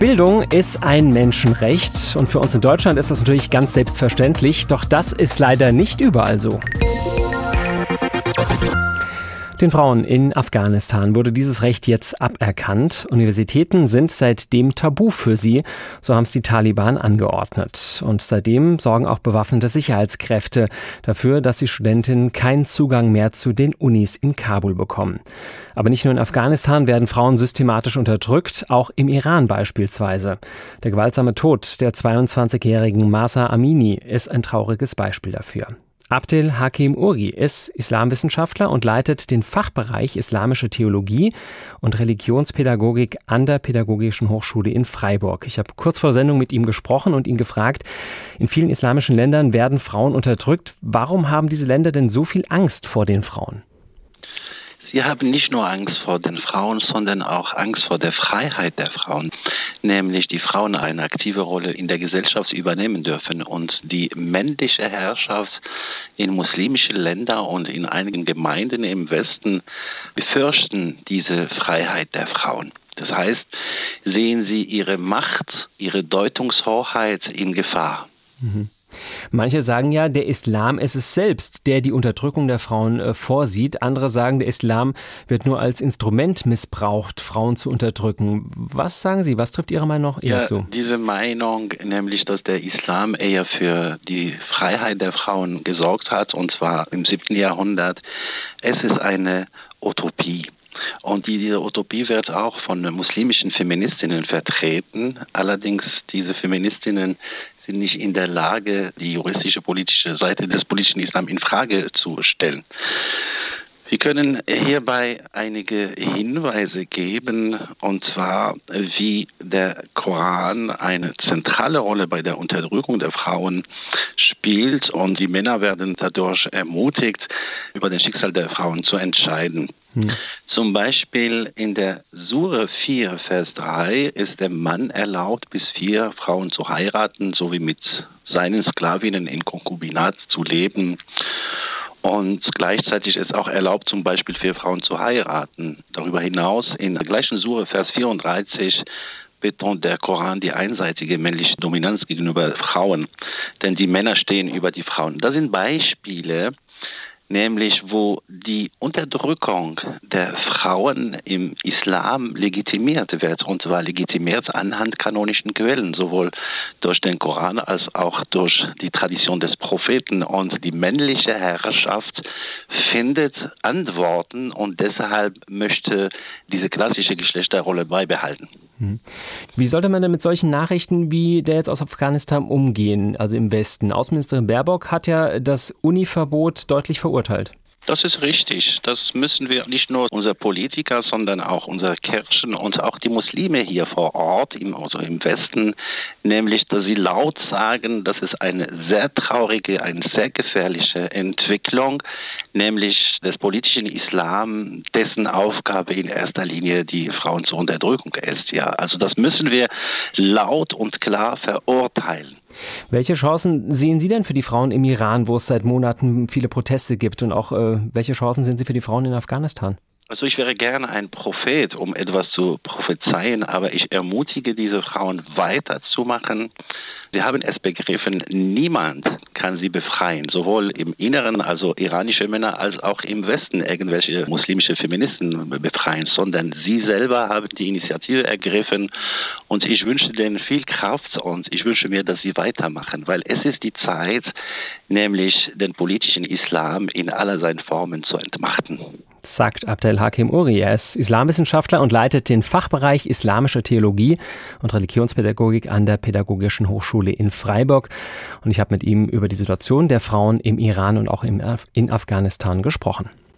Bildung ist ein Menschenrecht und für uns in Deutschland ist das natürlich ganz selbstverständlich, doch das ist leider nicht überall so. Den Frauen in Afghanistan wurde dieses Recht jetzt aberkannt. Universitäten sind seitdem tabu für sie, so haben es die Taliban angeordnet. Und seitdem sorgen auch bewaffnete Sicherheitskräfte dafür, dass die Studentinnen keinen Zugang mehr zu den Unis in Kabul bekommen. Aber nicht nur in Afghanistan werden Frauen systematisch unterdrückt, auch im Iran beispielsweise. Der gewaltsame Tod der 22-jährigen Masa Amini ist ein trauriges Beispiel dafür. Abdel Hakim Uri ist Islamwissenschaftler und leitet den Fachbereich Islamische Theologie und Religionspädagogik an der Pädagogischen Hochschule in Freiburg. Ich habe kurz vor Sendung mit ihm gesprochen und ihn gefragt, in vielen islamischen Ländern werden Frauen unterdrückt. Warum haben diese Länder denn so viel Angst vor den Frauen? Sie haben nicht nur Angst vor den Frauen, sondern auch Angst vor der Freiheit der Frauen nämlich die Frauen eine aktive Rolle in der Gesellschaft übernehmen dürfen und die männliche Herrschaft in muslimischen Ländern und in einigen Gemeinden im Westen befürchten diese Freiheit der Frauen. Das heißt, sehen sie ihre Macht, ihre Deutungshoheit in Gefahr. Mhm. Manche sagen ja, der Islam ist es selbst, der die Unterdrückung der Frauen äh, vorsieht. Andere sagen, der Islam wird nur als Instrument missbraucht, Frauen zu unterdrücken. Was sagen Sie? Was trifft Ihre Meinung eher ja, zu? Diese Meinung, nämlich, dass der Islam eher für die Freiheit der Frauen gesorgt hat, und zwar im 7. Jahrhundert, es ist eine Utopie. Und diese Utopie wird auch von muslimischen Feministinnen vertreten. Allerdings diese Feministinnen sind nicht in der Lage, die juristische politische Seite des politischen Islam in Frage zu stellen. Wir können hierbei einige Hinweise geben, und zwar, wie der Koran eine zentrale Rolle bei der Unterdrückung der Frauen spielt und die Männer werden dadurch ermutigt, über das Schicksal der Frauen zu entscheiden. Hm. Zum Beispiel in der Sure 4, Vers 3 ist der Mann erlaubt, bis vier Frauen zu heiraten, sowie mit seinen Sklavinnen in Konkubinat zu leben. Und gleichzeitig ist auch erlaubt, zum Beispiel vier Frauen zu heiraten. Darüber hinaus in der gleichen Sure, Vers 34, betont der Koran die einseitige männliche Dominanz gegenüber Frauen, denn die Männer stehen über die Frauen. Das sind Beispiele, nämlich wo die Unterdrückung der Frauen im Islam legitimiert wird, und zwar legitimiert anhand kanonischen Quellen, sowohl durch den Koran als auch durch die Tradition des Propheten. Und die männliche Herrschaft findet Antworten und deshalb möchte diese klassische Geschlechterrolle beibehalten. Hm. Wie sollte man denn mit solchen Nachrichten wie der jetzt aus Afghanistan umgehen, also im Westen? Außenministerin Baerbock hat ja das Univerbot deutlich verurteilt. Das ist richtig. Das müssen wir nicht nur unsere Politiker, sondern auch unsere Kirchen und auch die Muslime hier vor Ort, im, also im Westen, nämlich, dass sie laut sagen, das ist eine sehr traurige, eine sehr gefährliche Entwicklung, nämlich des politischen Islam, dessen Aufgabe in erster Linie die Frauen zur Unterdrückung ist. Ja, also das müssen wir laut und klar verurteilen. Welche Chancen sehen Sie denn für die Frauen im Iran, wo es seit Monaten viele Proteste gibt? Und auch äh, welche Chancen sehen Sie für die Frauen in Afghanistan? Also ich wäre gerne ein Prophet, um etwas zu prophezeien, aber ich ermutige diese Frauen weiterzumachen. Sie haben es begriffen, niemand kann sie befreien, sowohl im Inneren, also iranische Männer, als auch im Westen irgendwelche muslimische Feministen befreien, sondern sie selber haben die Initiative ergriffen und ich wünsche denen viel Kraft und ich wünsche mir, dass sie weitermachen, weil es ist die Zeit, nämlich den politischen Islam in aller seinen Formen zu entmachten. Sagt Abdel Hakim Uri. Er ist Islamwissenschaftler und leitet den Fachbereich Islamische Theologie und Religionspädagogik an der Pädagogischen Hochschule in Freiburg. Und ich habe mit ihm über die Situation der Frauen im Iran und auch in Afghanistan gesprochen.